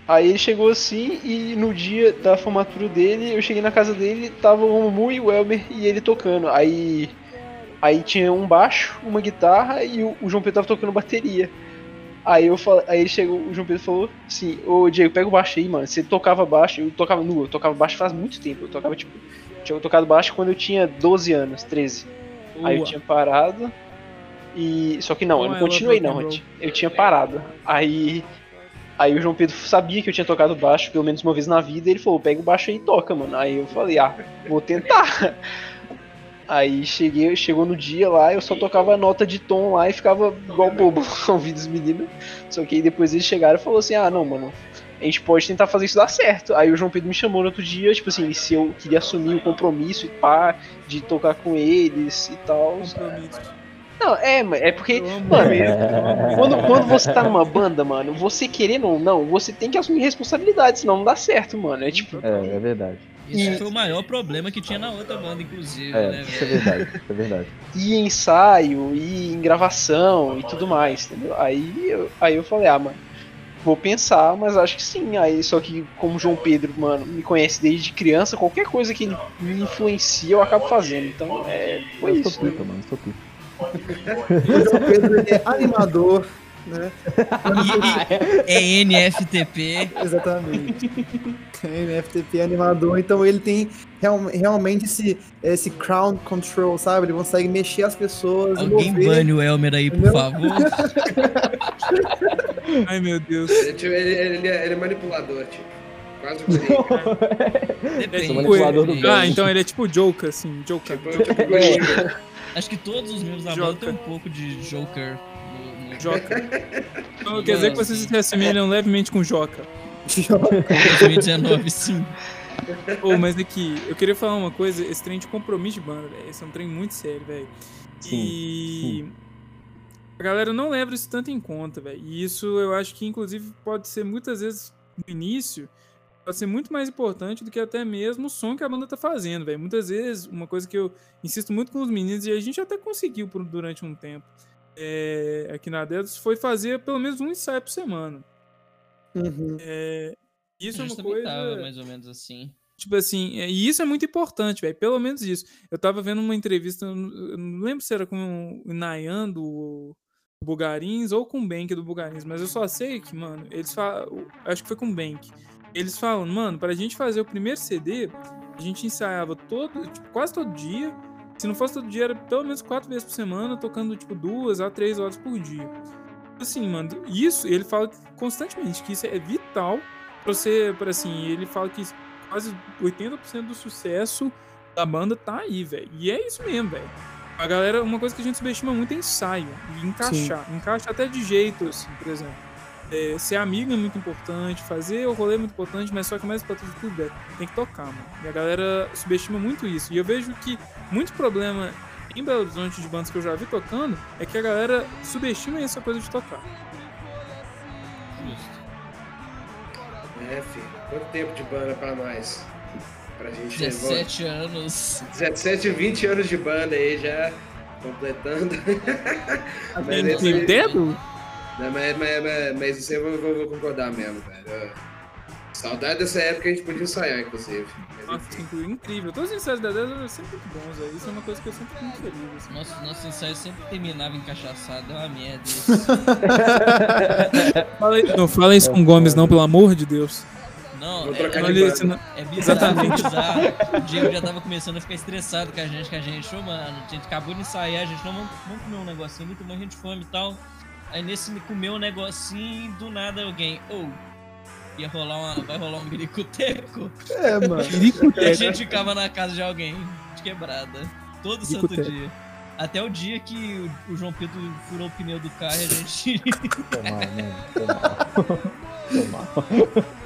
Aí ele chegou assim e no dia da formatura dele, eu cheguei na casa dele, tava o Mumu e o Elmer e ele tocando. Aí aí tinha um baixo, uma guitarra e o, o João Pedro tava tocando bateria. Aí eu fal- aí ele chegou, o João Pedro falou assim: "Ô Diego, pega o baixo aí, mano. Você tocava baixo, eu tocava nu, eu tocava baixo faz muito tempo. Eu tocava tipo, tinha tocado baixo quando eu tinha 12 anos, 13. Aí eu tinha parado. E. Só que não, eu Não continuei não, roll. eu tinha parado. Aí. Aí o João Pedro sabia que eu tinha tocado baixo pelo menos uma vez na vida, e ele falou, pega o baixo aí e toca, mano. Aí eu falei, ah, vou tentar. Aí cheguei, chegou no dia lá, eu só tocava a nota de tom lá e ficava igual bobo ouvindo os meninos. Só que aí depois eles chegaram e falou assim, ah não, mano, a gente pode tentar fazer isso dar certo. Aí o João Pedro me chamou no outro dia, tipo assim, se eu queria assumir o compromisso e pá, de tocar com eles e tal. Não, é, mas é porque, mano, É. quando, quando você tá numa banda, mano, você querendo ou não, você tem que assumir responsabilidade, senão não dá certo, mano. É tipo, É, é verdade. Isso E- foi o maior problema que tinha na outra banda, inclusive, É, né, isso é verdade. Isso é verdade. ir em ensaio, ir em gravação e tudo mais, entendeu? Aí eu, aí eu falei, ah, mano, vou pensar, mas acho que sim. Aí, só que como o João Pedro, mano, me conhece desde criança, qualquer coisa que ele me influencia eu acabo fazendo. Então, é, foi Eu isso. sou pica, mano. eu Sou pica. O João Pedro ele é animador, né? É NFTP. Exatamente. NFTP é animador, então ele tem real- realmente esse, esse crown control, sabe? Ele consegue mexer as pessoas, Alguém bane o Elmer aí, por favor. Ai, meu Deus. Ele, tipo, ele- ele é, ele é manipulador, tipo. Quase um. Depende. Ah, então ele é tipo Joker, assim, Joker. Tipo, tipo. Acho que todos os membros da banda têm um pouco de Joker. Joker. Então, quer dizer que vocês se assemelham levemente com Joker. 2019, sim. Ô, mas aqui, eu queria falar uma coisa, esse trem de compromisso de banda, velho, esse é um trem muito sério, velho. E a galera não leva isso tanto em conta, velho. E isso eu acho que, inclusive, pode ser muitas vezes no início, pode ser muito mais importante do que até mesmo o som que a banda tá fazendo, velho. Muitas vezes, uma coisa que eu insisto muito com os meninos, e a gente até conseguiu por, durante um tempo é, aqui na Dedos, foi fazer pelo menos um ensaio por semana. Uhum. É, isso é uma coisa. tava mais ou menos assim. Tipo assim, é- e isso é muito importante, velho. Pelo menos isso. Eu tava vendo uma entrevista, eu não lembro se era com o Nayan do Bugarins ou com o Bank do Bugarins, mas eu só sei que, mano, eles falam. Acho que foi com o Bank. Eles falam, mano, pra gente fazer o primeiro CD, a gente ensaiava todo, tipo, quase todo dia. Se não fosse todo dia, era pelo menos quatro vezes por semana, tocando, tipo, duas a três horas por dia. Assim, mano, isso, ele fala constantemente que isso é vital pra você, pra assim, ele fala que quase 80% do sucesso da banda tá aí, velho. E é isso mesmo, velho. A galera, uma coisa que a gente subestima muito é ensaio e encaixar. Encaixa até de jeito, assim, por exemplo. É, ser amigo é muito importante, fazer o rolê é muito importante, mas só que o mais importante de tudo é tem que tocar, mano. E a galera subestima muito isso. E eu vejo que muito problema em Belo Horizonte de bandas que eu já vi tocando é que a galera subestima essa coisa de tocar. Justo. É, filho. Quanto tempo de banda pra nós? Pra gente 17 anos. 17, 20 anos de banda aí já completando. mas, Tem esse aí- dedo? Não, mas, mas, mas, mas isso eu vou, vou- vou concordar mesmo, velho. Saudade dessa época que a gente podia ensaiar, inclusive. Nossa, incrível, incrível. Todos os ensaios da 10 eram sempre muito bons, velho. Isso é uma coisa que eu sempre fico muito feliz. Assim. Nosso, nosso ensaio sempre terminava encaixaçado, é uma merda isso. Fala, não fala isso com o Gomes, não, pelo amor de Deus. Não, Vou é, trocar é, de isso não- é bizarro, Exatamente. é bizarro. O Diego já tava começando a ficar estressado com a gente, com a gente. Ô, mano, a gente acabou de ensaiar, a gente não vamos, vamos comer um negocinho, muito morrendo de fome e tal. Aí nesse comeu um negocinho, do nada alguém, ô, ia rolar uma, vai rolar um biricoteco. É, mano. E a gente ficava na casa de alguém, de quebrada, todo santo dia. Até o dia que o, João Pedro furou o pneu do carro e a gente Foi mal, mano. Foi mal. Foi mal.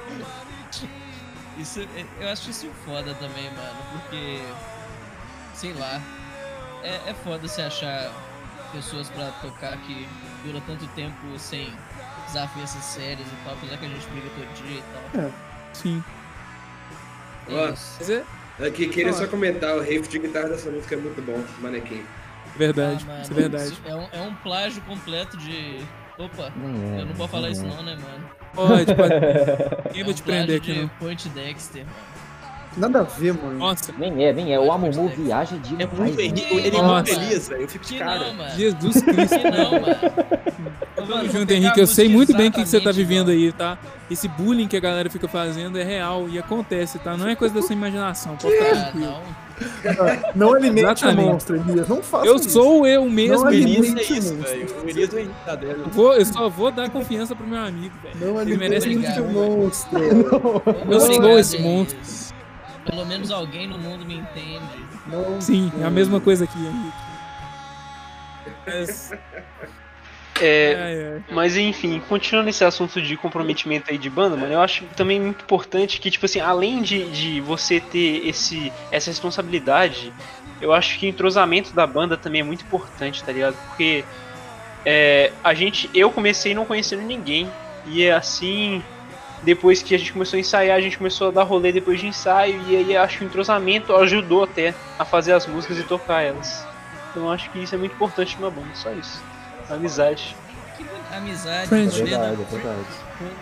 Isso, é- eu acho isso foda também, mano, porque. Sei lá. É, é foda você achar pessoas pra tocar que dura tanto tempo sem desafios sérios e tal, apesar que a gente briga todo dia e tal. Sim. Ó, Isso. Mas é Aqui, queria só comentar, o riff de guitarra dessa música é muito bom, manequim. verdade. Ah, mano, isso é verdade. É um, é um plágio completo de. Opa, é, eu não vou falar isso é. não, né, mano? Pode, pode. Ninguém É vai um te prender aqui, de não. Point Dexter, mano. Nada a ver, mano. Nossa, Nem é, nem é. O Amumu viaja de É muito mano. ele é muito feliz, velho. Eu fico de cara. não, mano. Jesus Cristo. Que não, mano. Tamo Mano, junto, Henrique. Eu sei muito bem o que você tá vivendo igual. aí, tá? Esse bullying que a galera fica fazendo é real e acontece, tá? Não é coisa da sua imaginação. Pode ficar Ah, tranquilo. não. Não alimente o Exatamente. monstro, Elias. Não faça Eu isso. sou eu mesmo, Não Elias. É isso, o monstro. velho. O Elias é vou- eu só vou dar confiança pro meu amigo, velho. Não Ele merece alimente o monstro. Eu sou Obrigado, esse monstro. Pelo menos alguém no mundo me entende. Não. Sim, é a mesma coisa aqui, Henrique. Mas, É. Mas enfim, continuando esse assunto de comprometimento aí de banda, mano, eu acho também muito importante que, tipo assim, além de, de você ter esse, essa responsabilidade, eu acho que o entrosamento da banda também é muito importante, tá ligado? Porque é, a gente, eu comecei não conhecendo ninguém, e é assim, depois que a gente começou a ensaiar, a gente começou a dar rolê depois de ensaio, e aí acho que o entrosamento ajudou até a fazer as músicas e tocar elas. Então eu acho que isso é muito importante numa banda, só isso. Amizade. Que amizade. É né? verdade, é verdade.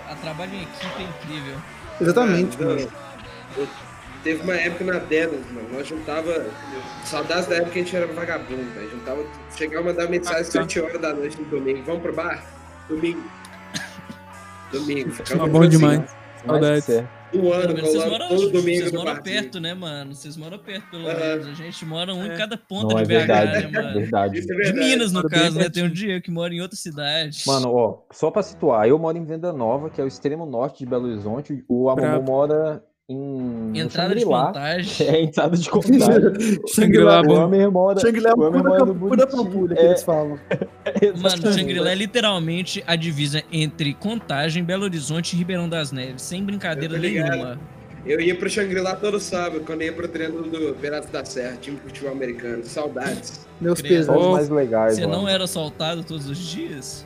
A trabalho em equipe é incrível. Exatamente, Ah, mano. eu- Teve uma época na Delas, mano, nós juntava. Saudades da época que a gente era vagabundo, velho. Juntava. Chegava a mandar mensagem às 7 horas da noite no domingo. Vamos pro bar? Domingo. Domingo. Ficava Tá bom assim, demais. Mais Saudades. Um ano, vocês moram, todo domingo vocês moram perto, né, mano? Vocês moram perto, pelo Aham. menos. A gente mora um em É. cada ponta Não, é de BH, verdade, né, é mano? verdade. Isso é De verdade. Minas, no caso, né? Tem um dia que mora em outra cidade. Mano, ó, só pra situar, eu moro em Venda Nova, que é o extremo norte de Belo Horizonte. O Brabo. mora em. Entrada de contagem. É, entrada de contagem. Shangri-La O bom. Amer mora. Shangri-La é o Amer pura, pampulha que É, eles falam. Mano. Shangri-La é literalmente a divisa entre Contagem, Belo Horizonte e Ribeirão das Neves. Sem brincadeira nenhuma. Eu ia pro Shangri-La todo sábado, quando eu ia pro treino do Piratas da Serra, time de futebol americano. Saudades. Meus pesos. São os mais legais, Você mano. não era assaltado todos os dias?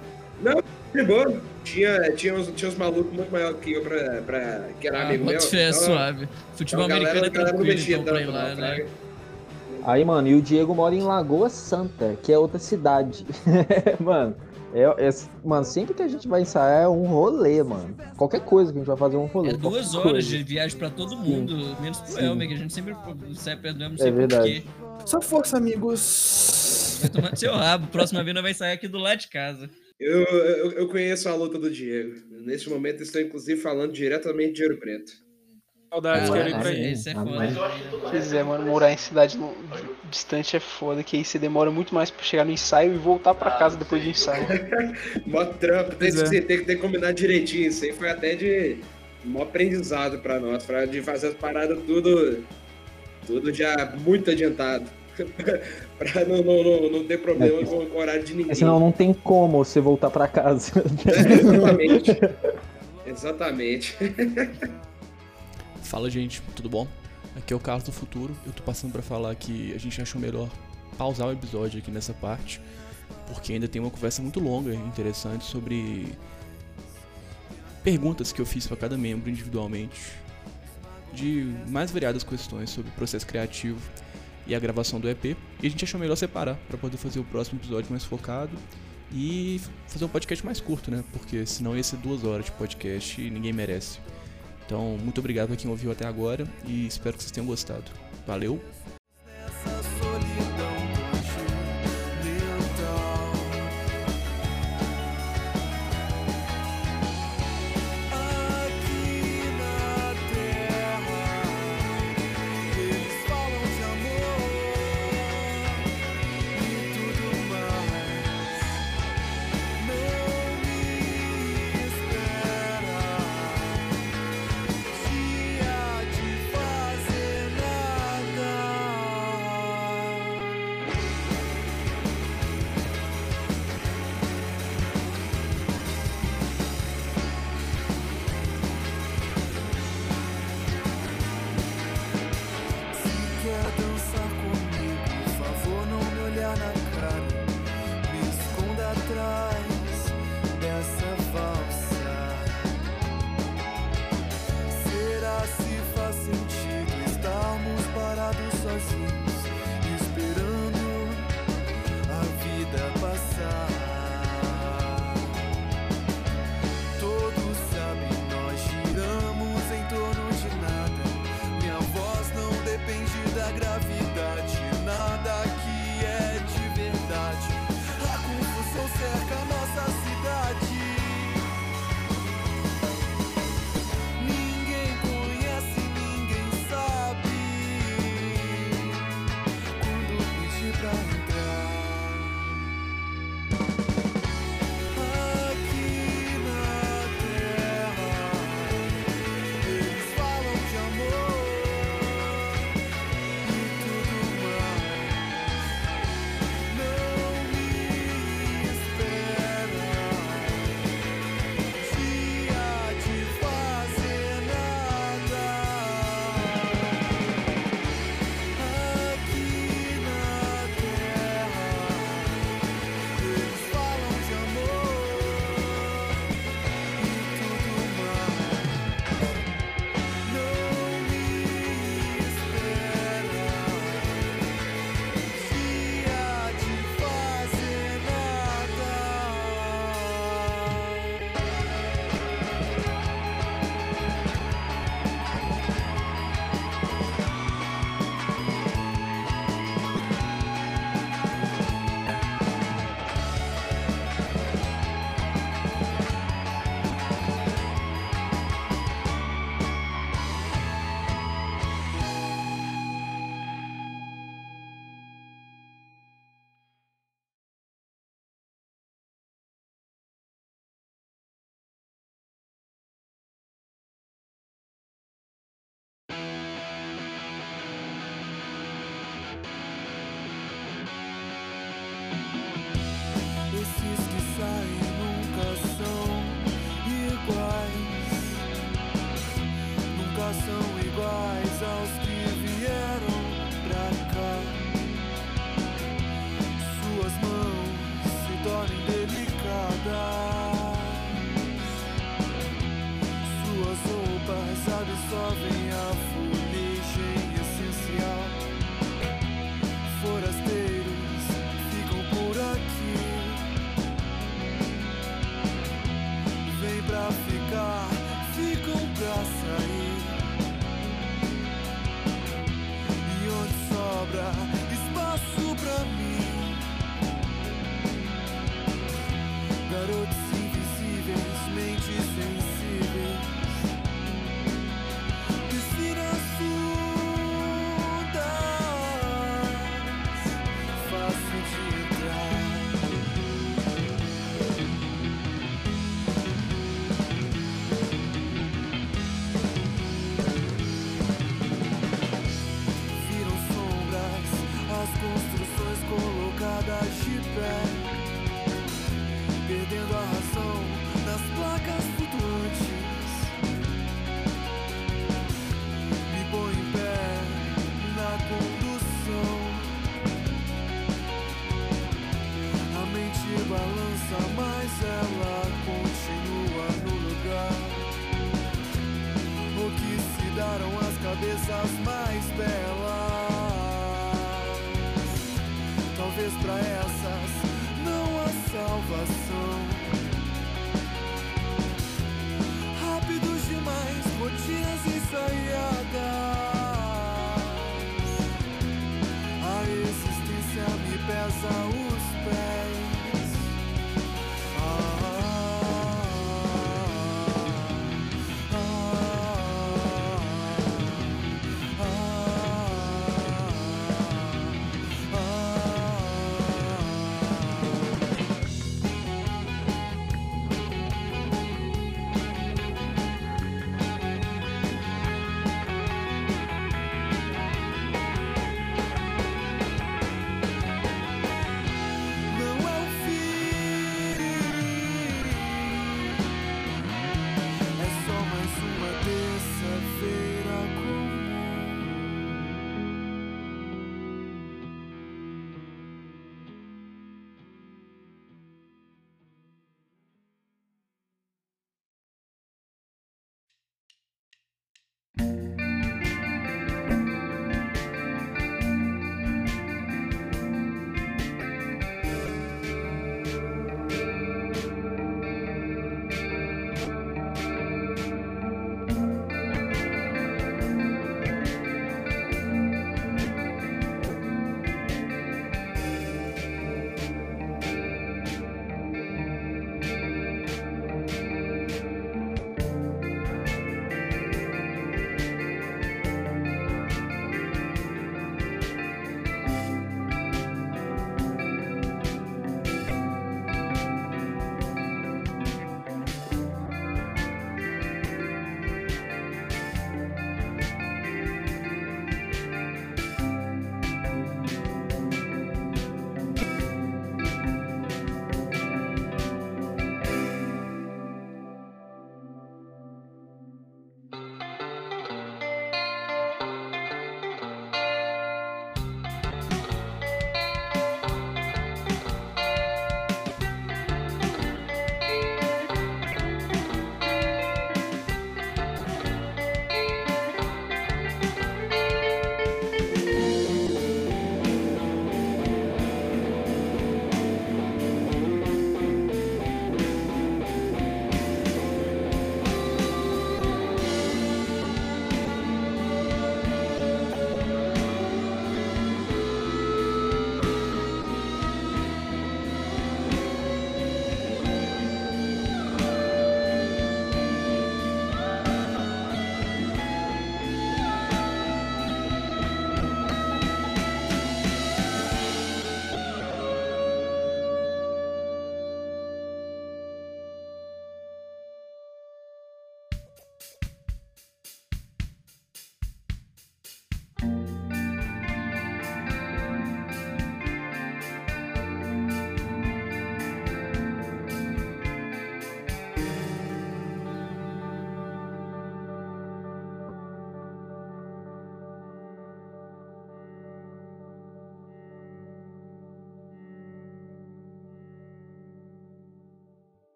De boa. Tinha, tinha, uns, tinha uns malucos muito maiores que eu pra, pra, que era Ah, amigo meu. fé, Então, suave. Futebol então, americano é galera, galera não tranquilo, mexia então, pra ir lá, não, né? Aí, mano, e o Diego mora em Lagoa Santa, que é outra cidade. mano, é, é- mano, sempre que a gente vai ensaiar é um rolê, mano. Qualquer coisa que a gente vai fazer é um rolê. É duas horas coisa. de viagem pra todo mundo, menos pro Sim. Elmer, que a gente sempre sai do Elmer, não É sei verdade. porquê. Só força, amigos. Vai tomar no seu rabo, próxima vez nós vai sair aqui do lado de casa. Eu, eu, eu conheço a luta do Diego. Neste momento estou inclusive falando diretamente de Ouro Preto. Saudades, quero ir pra aí. isso é Amém. foda. Pois é, mano, morar em cidade distante é foda, que aí você demora muito mais pra chegar no ensaio e voltar pra casa depois do ensaio. Mó trampo, tem, é. que, tem, que- combinar direitinho. Isso aí foi até de mó aprendizado pra nós, pra de fazer as paradas tudo, tudo já muito adiantado. Pra não, não, não, não ter problema É, com, com o horário de ninguém. Porque senão não tem como você voltar pra casa. É, exatamente. exatamente. Fala, gente, tudo bom? Aqui é o Carlos do Futuro. Eu tô passando pra falar que a gente achou melhor pausar o episódio aqui nessa parte, porque ainda tem uma conversa muito longa e interessante sobre perguntas que eu fiz pra cada membro individualmente, de mais variadas questões sobre o processo criativo e a gravação do EP. E a gente achou melhor separar pra poder fazer o próximo episódio mais focado e fazer um podcast mais curto, né? Porque senão ia ser duas horas de podcast e ninguém merece. Então, muito obrigado pra quem ouviu até agora e espero que vocês tenham gostado. Valeu!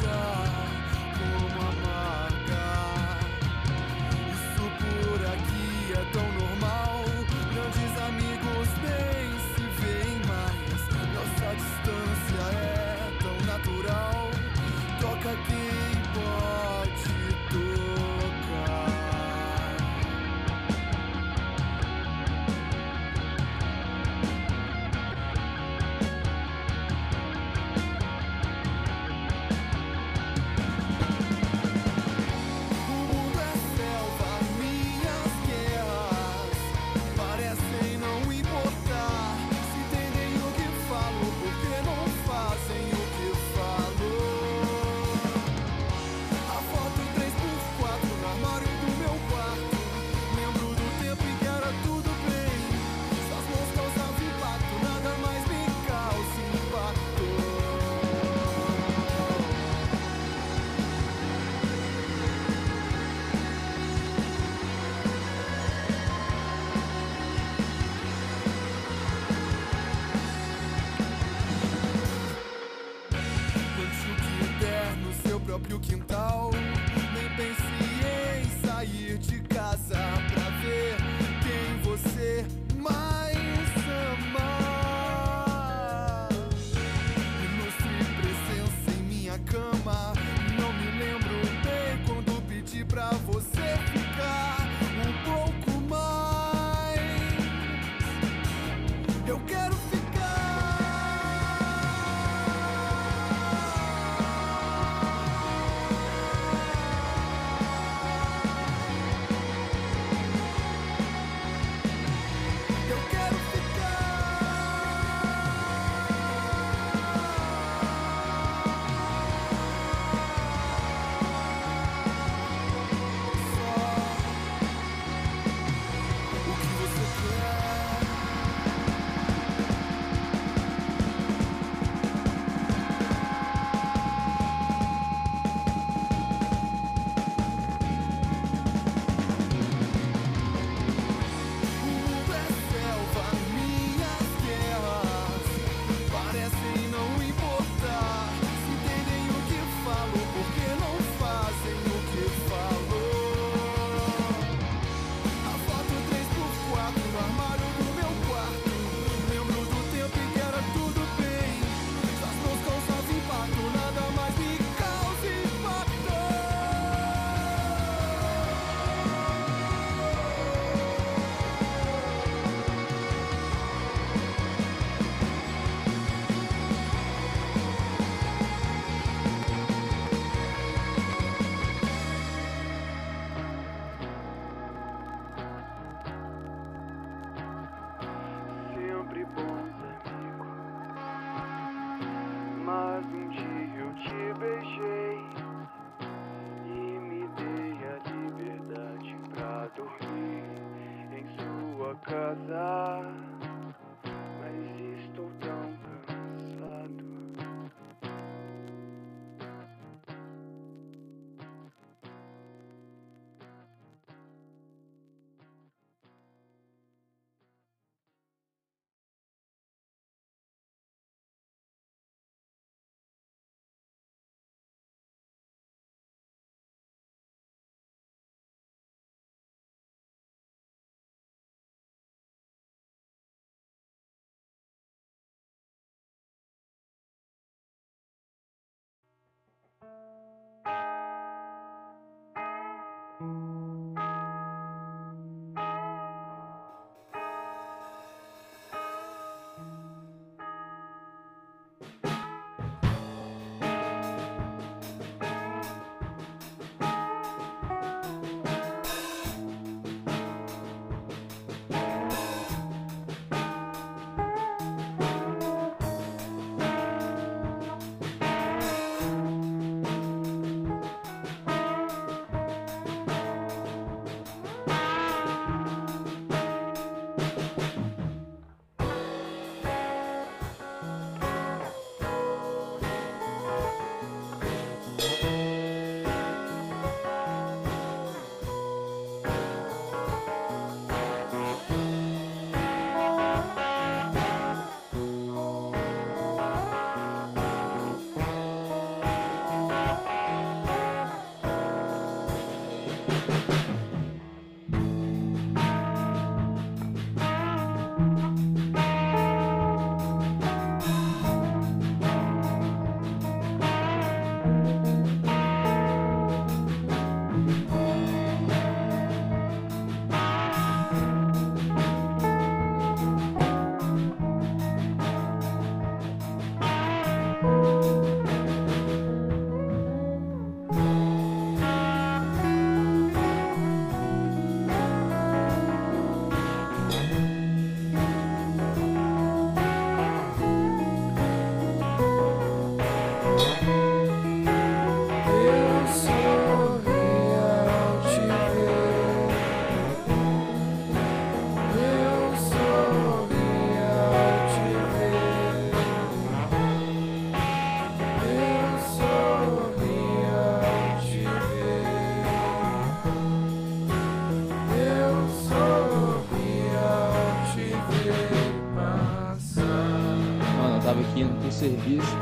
sun.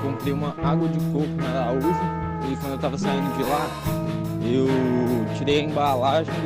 Comprei uma água de coco na Araújo e quando eu tava saindo de lá, eu tirei a embalagem do